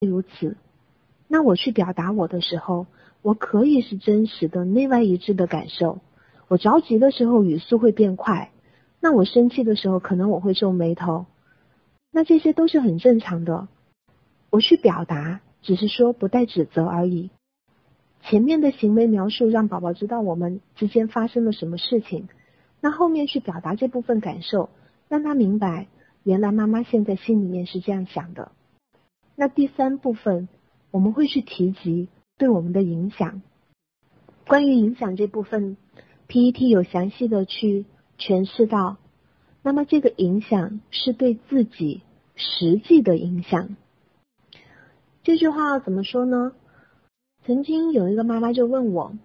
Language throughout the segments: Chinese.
如此，那我去表达我的时候，我可以是真实的、内外一致的感受。我着急的时候语速会变快，那我生气的时候可能我会皱眉头，那这些都是很正常的。我去表达，只是说不带指责而已。前面的行为描述让宝宝知道我们之间发生了什么事情，那后面去表达这部分感受，让他明白原来妈妈现在心里面是这样想的。那第三部分我们会去提及对我们的影响，关于影响这部分。PET 有详细的去诠释到，那么这个影响是对自己实际的影响。这句话怎么说呢？曾经有一个妈妈就问我，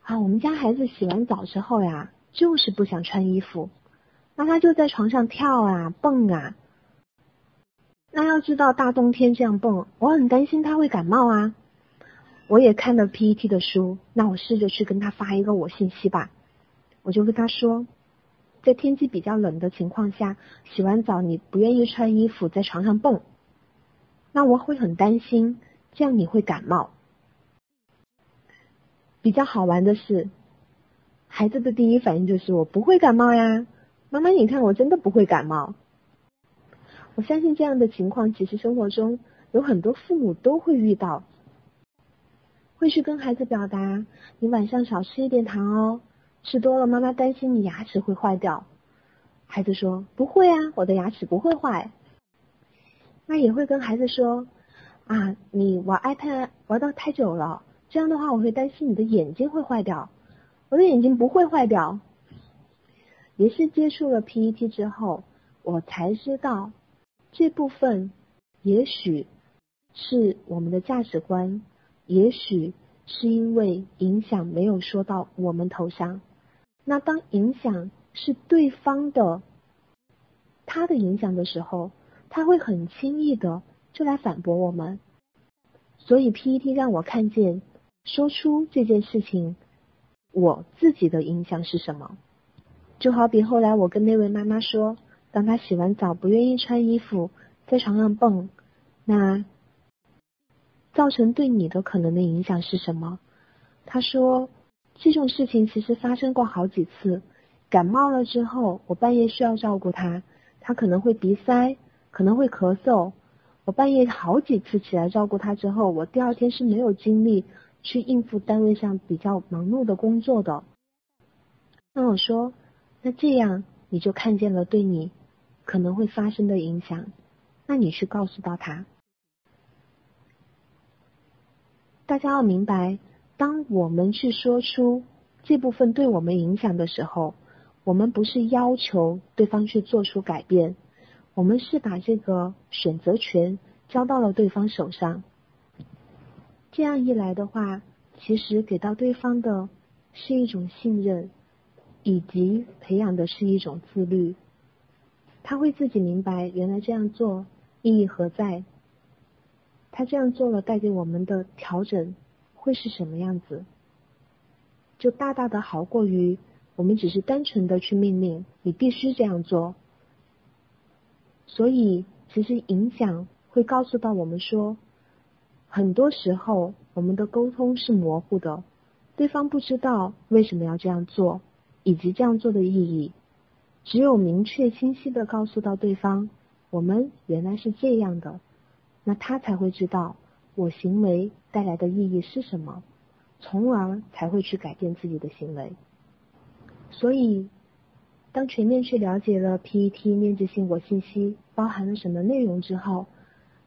啊，我们家孩子洗完澡之后呀，就是不想穿衣服，那他就在床上跳啊蹦啊。那要知道大冬天这样蹦，我很担心他会感冒啊。我也看了 PET 的书，那我试着去跟他发一个我信息吧。我就跟他说，在天气比较冷的情况下，洗完澡你不愿意穿衣服在床上蹦，那我会很担心，这样你会感冒。比较好玩的是，孩子的第一反应就是我不会感冒呀，妈妈你看我真的不会感冒。我相信这样的情况，其实生活中有很多父母都会遇到。会去跟孩子表达，你晚上少吃一点糖哦，吃多了妈妈担心你牙齿会坏掉。孩子说不会啊，我的牙齿不会坏。那也会跟孩子说啊，你玩 iPad 玩到太久了，这样的话我会担心你的眼睛会坏掉。我的眼睛不会坏掉。也是接触了 PET 之后，我才知道这部分也许是我们的价值观。也许是因为影响没有说到我们头上，那当影响是对方的，他的影响的时候，他会很轻易的就来反驳我们。所以 PET 让我看见，说出这件事情，我自己的影响是什么？就好比后来我跟那位妈妈说，当他洗完澡不愿意穿衣服，在床上蹦，那。造成对你的可能的影响是什么？他说这种事情其实发生过好几次。感冒了之后，我半夜需要照顾他，他可能会鼻塞，可能会咳嗽。我半夜好几次起来照顾他之后，我第二天是没有精力去应付单位上比较忙碌的工作的。那我说，那这样你就看见了对你可能会发生的影响，那你去告诉到他。大家要明白，当我们去说出这部分对我们影响的时候，我们不是要求对方去做出改变，我们是把这个选择权交到了对方手上。这样一来的话，其实给到对方的是一种信任，以及培养的是一种自律。他会自己明白，原来这样做意义何在。他这样做了，带给我们的调整会是什么样子？就大大的好过于我们只是单纯的去命令你必须这样做。所以，其实影响会告诉到我们说，很多时候我们的沟通是模糊的，对方不知道为什么要这样做，以及这样做的意义。只有明确清晰的告诉到对方，我们原来是这样的。那他才会知道我行为带来的意义是什么，从而才会去改变自己的行为。所以，当全面去了解了 PET 面质性我信息包含了什么内容之后，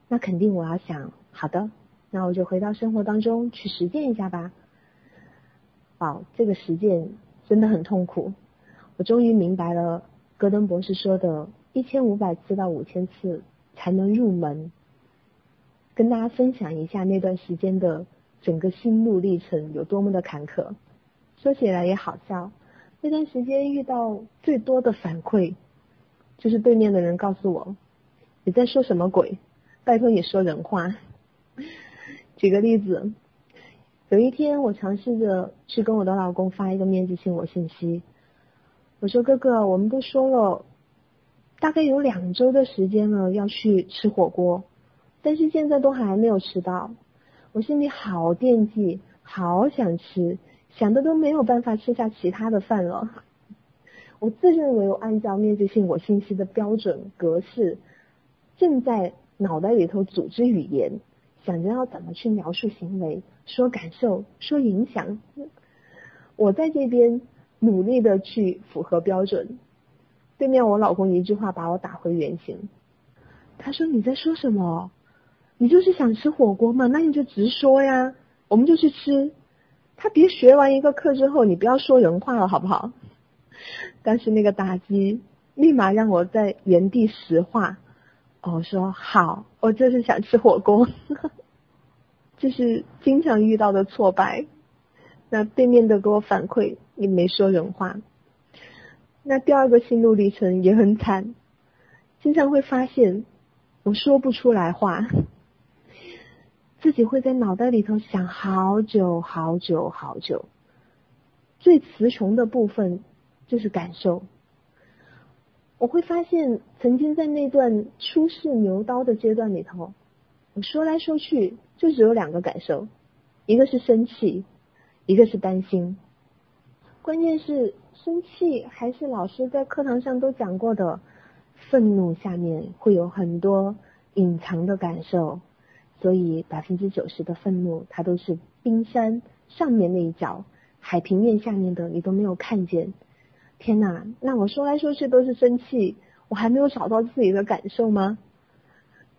那肯定我要想，好的，那我就回到生活当中去实践一下吧。好，这个实践真的很痛苦。我终于明白了戈登博士说的，一千五百次到五千次才能入门。跟大家分享一下那段时间的整个心路历程有多么的坎坷，说起来也好笑。那段时间遇到最多的反馈，就是对面的人告诉我：“你在说什么鬼？拜托你说人话。”举个例子，有一天我尝试着去跟我的老公发一个面子性我信息，我说：“哥哥，我们都说了，大概有两周的时间了，要去吃火锅。”但是现在都还没有吃到，我心里好惦记，好想吃，想的都没有办法吃下其他的饭了。我自认为我按照面对性我信息的标准格式，正在脑袋里头组织语言，想着要怎么去描述行为、说感受、说影响。我在这边努力的去符合标准，对面我老公一句话把我打回原形。他说：“你在说什么？你就是想吃火锅嘛？那你就直说呀，我们就去吃。他别学完一个课之后，你不要说人话了，好不好？”但是那个打击立马让我在原地石化。我说好，我就是想吃火锅，这是经常遇到的挫败。那对面的给我反馈，你没说人话。那第二个心路历程也很惨，经常会发现我说不出来话，自己会在脑袋里头想好久好久好久。最词穷的部分。就是感受，我会发现，曾经在那段初试牛刀的阶段里头，我说来说去就只有两个感受，一个是生气，一个是担心。关键是生气还是老师在课堂上都讲过的，愤怒下面会有很多隐藏的感受，所以百分之九十的愤怒它都是冰山上面那一角，海平面下面的你都没有看见。天哪，那我说来说去都是生气，我还没有找到自己的感受吗？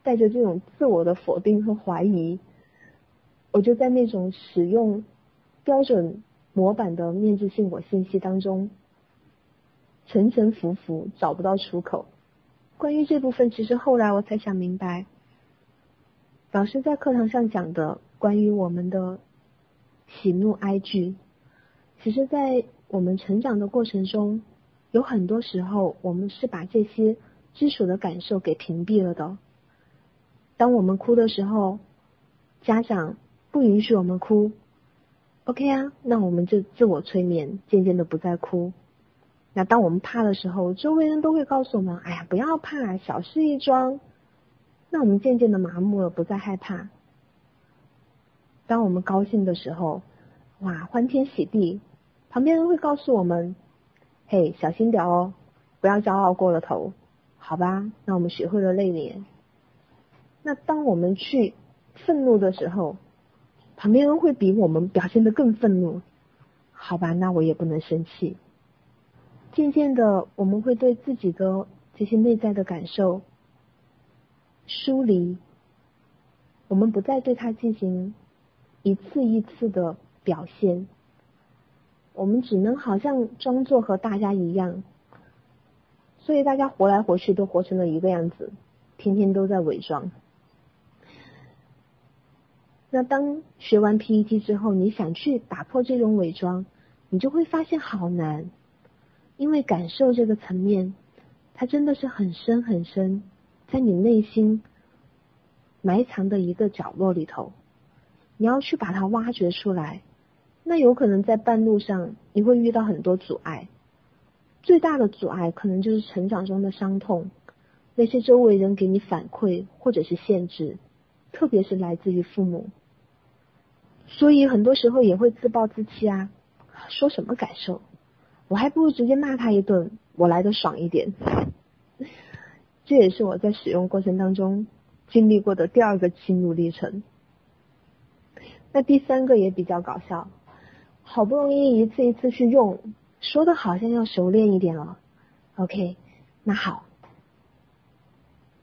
带着这种自我的否定和怀疑，我就在那种使用标准模板的面质性我信息当中沉沉浮浮，找不到出口。关于这部分，其实后来我才想明白，老师在课堂上讲的关于我们的喜怒哀惧，其实在。我们成长的过程中，有很多时候，我们是把这些基础的感受给屏蔽了的。当我们哭的时候，家长不允许我们哭，OK 啊，那我们就自我催眠，渐渐的不再哭。那当我们怕的时候，周围人都会告诉我们：“哎呀，不要怕，小事一桩。”那我们渐渐的麻木了，不再害怕。当我们高兴的时候，哇，欢天喜地。旁边人会告诉我们：“嘿，小心点哦，不要骄傲过了头，好吧？”那我们学会了内敛。那当我们去愤怒的时候，旁边人会比我们表现的更愤怒，好吧？那我也不能生气。渐渐的，我们会对自己的这些内在的感受疏离，我们不再对它进行一次一次的表现。我们只能好像装作和大家一样，所以大家活来活去都活成了一个样子，天天都在伪装。那当学完 PET 之后，你想去打破这种伪装，你就会发现好难，因为感受这个层面，它真的是很深很深，在你内心埋藏的一个角落里头，你要去把它挖掘出来。那有可能在半路上你会遇到很多阻碍，最大的阻碍可能就是成长中的伤痛，那些周围人给你反馈或者是限制，特别是来自于父母，所以很多时候也会自暴自弃啊，说什么感受，我还不如直接骂他一顿，我来的爽一点。这也是我在使用过程当中经历过的第二个心路历程。那第三个也比较搞笑。好不容易一次一次去用，说的好像要熟练一点了。OK，那好，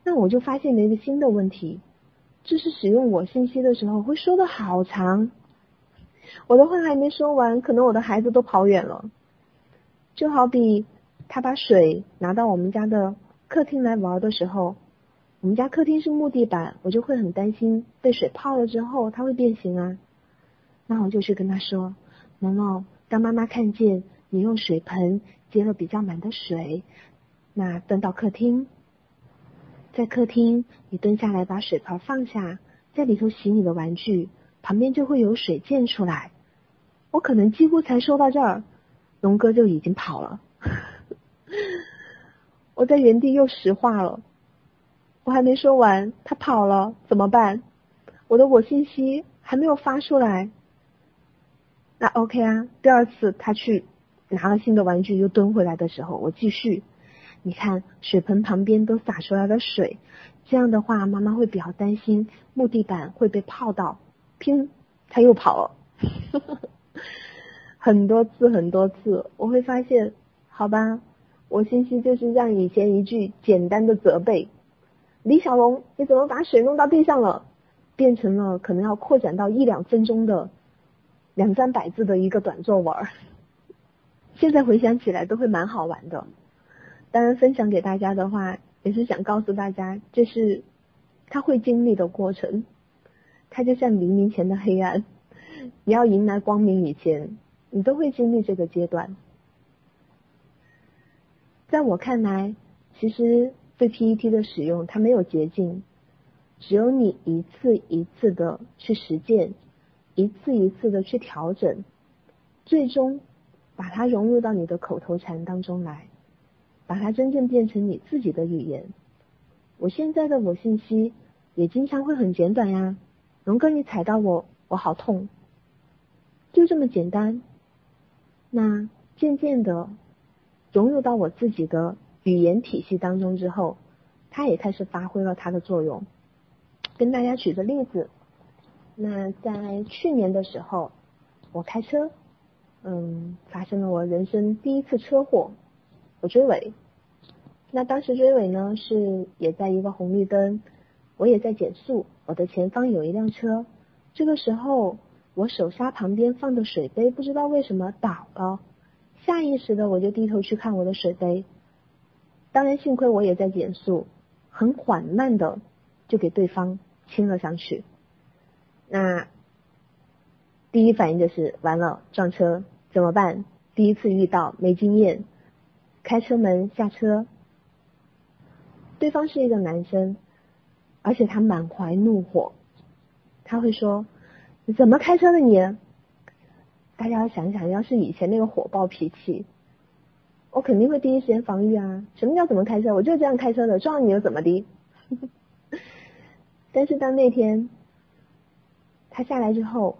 那我就发现了一个新的问题，就是使用我信息的时候会说的好长，我的话还没说完，可能我的孩子都跑远了。就好比他把水拿到我们家的客厅来玩的时候，我们家客厅是木地板，我就会很担心被水泡了之后它会变形啊。那我就去跟他说。毛毛，当妈妈看见你用水盆接了比较满的水，那端到客厅，在客厅你蹲下来把水盆放下，在里头洗你的玩具，旁边就会有水溅出来。我可能几乎才说到这儿，龙哥就已经跑了。我在原地又石化了。我还没说完，他跑了，怎么办？我的我信息还没有发出来。那 OK 啊，第二次他去拿了新的玩具又蹲回来的时候，我继续。你看水盆旁边都洒出来了水，这样的话妈妈会比较担心木地板会被泡到。拼，他又跑了。很多次很多次，我会发现，好吧，我信息就是让以前一句简单的责备。李小龙，你怎么把水弄到地上了？变成了可能要扩展到一两分钟的两三百字的一个短作文。现在回想起来都会蛮好玩的。当然，分享给大家的话，也是想告诉大家，这是他会经历的过程。他就像黎明前的黑暗，你要迎来光明以前，你都会经历这个阶段。在我看来，其实。对 PET 的使用，它没有捷径，只有你一次一次的去实践，一次一次的去调整，最终把它融入到你的口头禅当中来，把它真正变成你自己的语言。我现在的我信息也经常会很简短呀，龙哥你踩到我，我好痛，就这么简单。那渐渐的融入到我自己的。语言体系当中之后，它也开始发挥了它的作用。跟大家举个例子，那在去年的时候，我开车，嗯，发生了我人生第一次车祸，我追尾。那当时追尾呢，是也在一个红绿灯，我也在减速，我的前方有一辆车。这个时候，我手刹旁边放的水杯不知道为什么倒了，下意识的我就低头去看我的水杯。当然，幸亏我也在减速，很缓慢的就给对方亲了上去。那第一反应就是完了，撞车怎么办？第一次遇到，没经验，开车门下车。对方是一个男生，而且他满怀怒火，他会说：“怎么开车的你？”大家要想想，要是以前那个火爆脾气。我肯定会第一时间防御啊！什么叫怎么开车？我就这样开车的，撞你又怎么的？但是当那天他下来之后，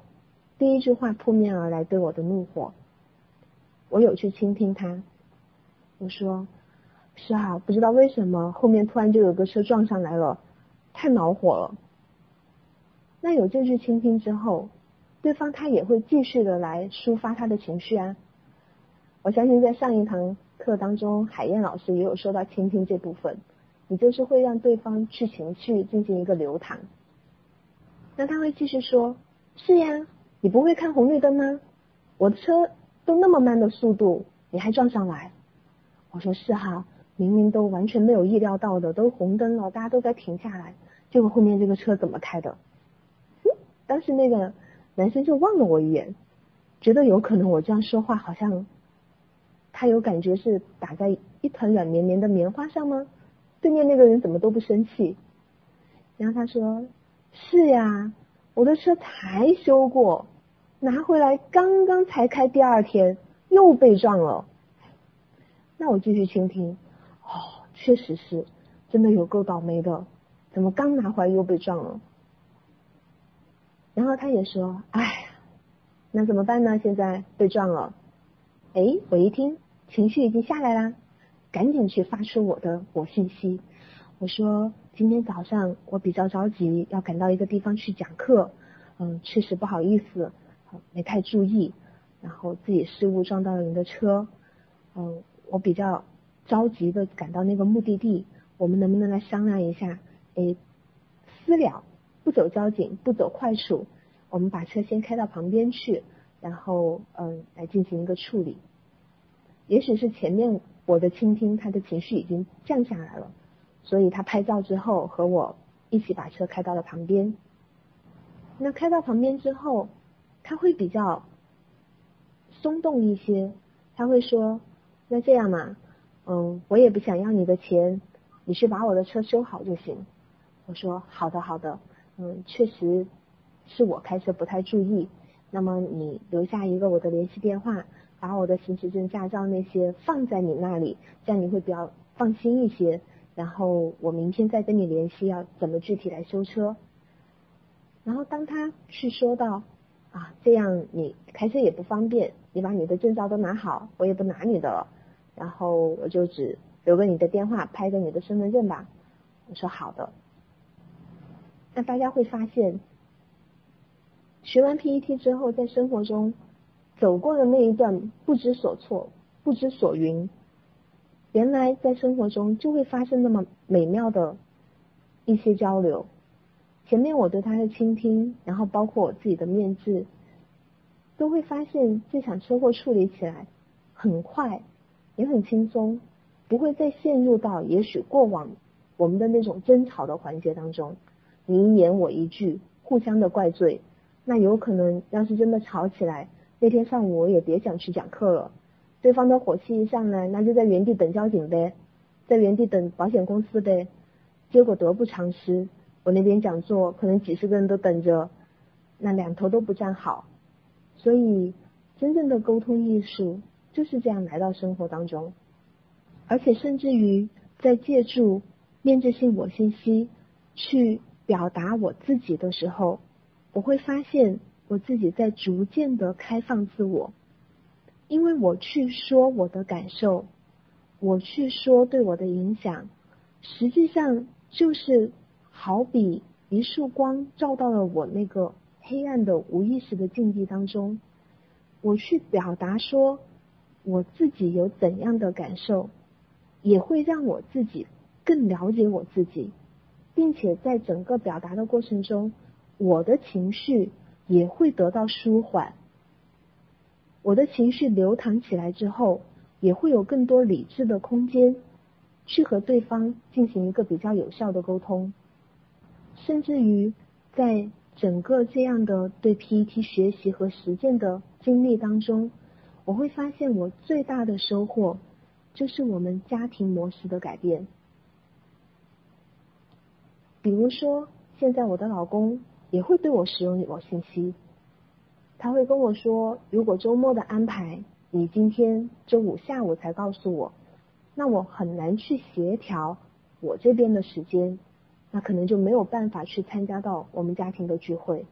第一句话扑面而来对我的怒火，我有去倾听他。我说：“是啊，不知道为什么后面突然就有个车撞上来了，太恼火了。”那有这句倾听之后，对方他也会继续的来抒发他的情绪啊。我相信在上一堂。课当中，海燕老师也有说到倾听这部分，你就是会让对方去情绪进行一个流淌。那他会继续说：“是呀，你不会看红绿灯吗？我的车都那么慢的速度，你还撞上来。”我说：“是哈，明明都完全没有意料到的，都红灯了，大家都在停下来，结果后面这个车怎么开的？”当时那个男生就望了我一眼，觉得有可能我这样说话好像。他有感觉是打在一团软绵绵的棉花上吗？对面那个人怎么都不生气？然后他说：“是呀，我的车才修过，拿回来刚刚才开第二天，又被撞了。”那我继续倾听。哦，确实是，真的有够倒霉的，怎么刚拿回来又被撞了？然后他也说：“哎，那怎么办呢？现在被撞了。”哎，我一听。情绪已经下来啦，赶紧去发出我的我信息。我说今天早上我比较着急，要赶到一个地方去讲课，嗯，确实不好意思，没太注意，然后自己失误撞到了人的车，嗯，我比较着急的赶到那个目的地，我们能不能来商量一下？哎，私了，不走交警，不走快处，我们把车先开到旁边去，然后嗯，来进行一个处理。也许是前面我的倾听，他的情绪已经降下来了，所以他拍照之后和我一起把车开到了旁边。那开到旁边之后，他会比较松动一些，他会说：“那这样嘛，嗯，我也不想要你的钱，你去把我的车修好就行。”我说：“好的，好的，嗯，确实是我开车不太注意，那么你留下一个我的联系电话。”把我的行驶证、驾照那些放在你那里，这样你会比较放心一些。然后我明天再跟你联系，要怎么具体来修车。然后当他去说到啊，这样你开车也不方便，你把你的证照都拿好，我也不拿你的了，然后我就只留个你的电话，拍个你的身份证吧。我说好的。那大家会发现，学完 PET 之后，在生活中走过的那一段不知所措、不知所云，原来在生活中就会发生那么美妙的一些交流。前面我对他的倾听，然后包括我自己的面质，都会发现这场车祸处理起来很快，也很轻松，不会再陷入到也许过往我们的那种争吵的环节当中，你一言我一句，互相的怪罪，那有可能要是真的吵起来，那天上午我也别想去讲课了，对方的火气一上来，那就在原地等交警呗，在原地等保险公司呗，结果得不偿失。我那边讲座，可能几十个人都等着，那两头都不站好，所以真正的沟通艺术就是这样来到生活当中，而且甚至于在借助面质性我信息去表达我自己的时候，我会发现我自己在逐渐的开放自我，因为我去说我的感受，我去说对我的影响，实际上就是。好比一束光照到了我那个黑暗的无意识的境地当中，我去表达说我自己有怎样的感受，也会让我自己更了解我自己，并且在整个表达的过程中，我的情绪也会得到舒缓。我的情绪流淌起来之后，也会有更多理智的空间，去和对方进行一个比较有效的沟通。甚至于，在整个这样的对 PET 学习和实践的经历当中，我会发现我最大的收获就是我们家庭模式的改变。比如说，现在我的老公也会对我使用我信息，他会跟我说，如果周末的安排你今天周五下午才告诉我，那我很难去协调我这边的时间。那可能就没有办法去参加到我们家庭的聚会。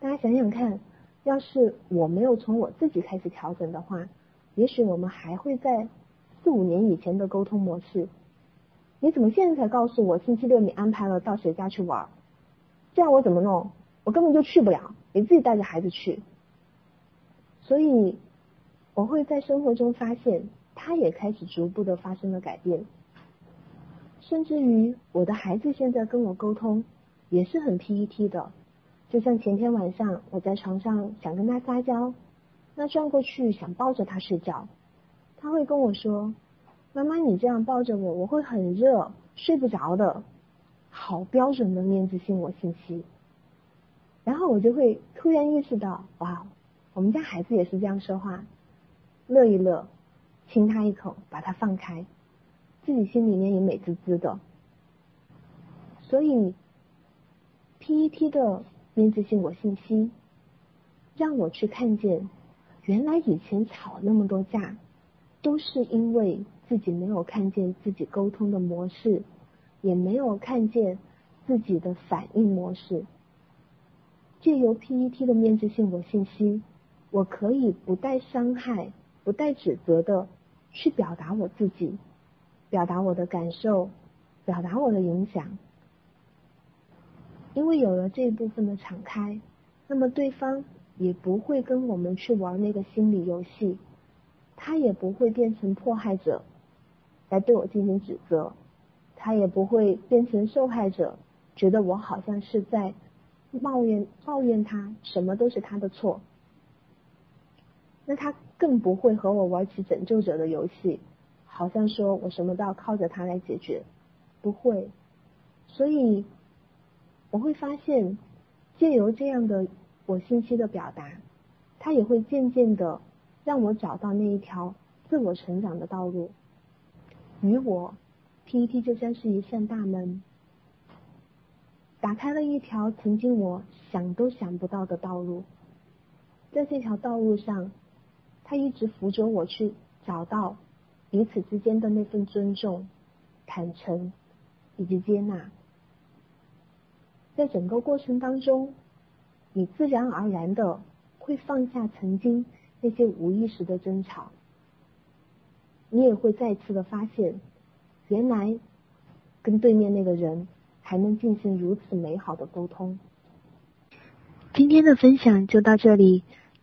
大家想想看，要是我没有从我自己开始调整的话，也许我们还会在四五年以前的沟通模式。你怎么现在才告诉我星期六你安排了到谁家去玩？这样我怎么弄？我根本就去不了，你自己带着孩子去。所以我会在生活中发现，他也开始逐步的发生了改变。甚至于我的孩子现在跟我沟通也是很 PET 的，就像前天晚上我在床上想跟他撒娇，那转过去想抱着他睡觉，他会跟我说：“妈妈，你这样抱着我，我会很热，睡不着的。”好标准的面子性我信息。然后我就会突然意识到，哇，我们家孩子也是这样说话，乐一乐，亲他一口，把他放开。自己心里面也美滋滋的，所以 PET 的面质性我信息，让我去看见，原来以前吵那么多架，都是因为自己没有看见自己沟通的模式，也没有看见自己的反应模式。借由 PET 的面质性我信息，我可以不带伤害、不带指责的去表达我自己。表达我的感受，表达我的影响，因为有了这一部分的敞开，那么对方也不会跟我们去玩那个心理游戏，他也不会变成迫害者来对我进行指责，他也不会变成受害者，觉得我好像是在抱怨抱怨他，什么都是他的错，那他更不会和我玩起拯救者的游戏。好像说我什么都要靠着他来解决，不会，所以我会发现，借由这样的我信息的表达，他也会渐渐的让我找到那一条自我成长的道路。与我 PET 就像是一扇大门，打开了一条曾经我想都想不到的道路。在这条道路上，他一直扶着我去找到。彼此之间的那份尊重，坦诚以及接纳。在整个过程当中，你自然而然的会放下曾经那些无意识的争吵，你也会再次的发现，原来跟对面那个人还能进行如此美好的沟通。今天的分享就到这里，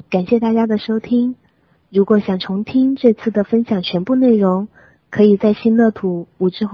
感谢大家的收听。如果想重听这次的分享全部内容，可以在新乐土无知。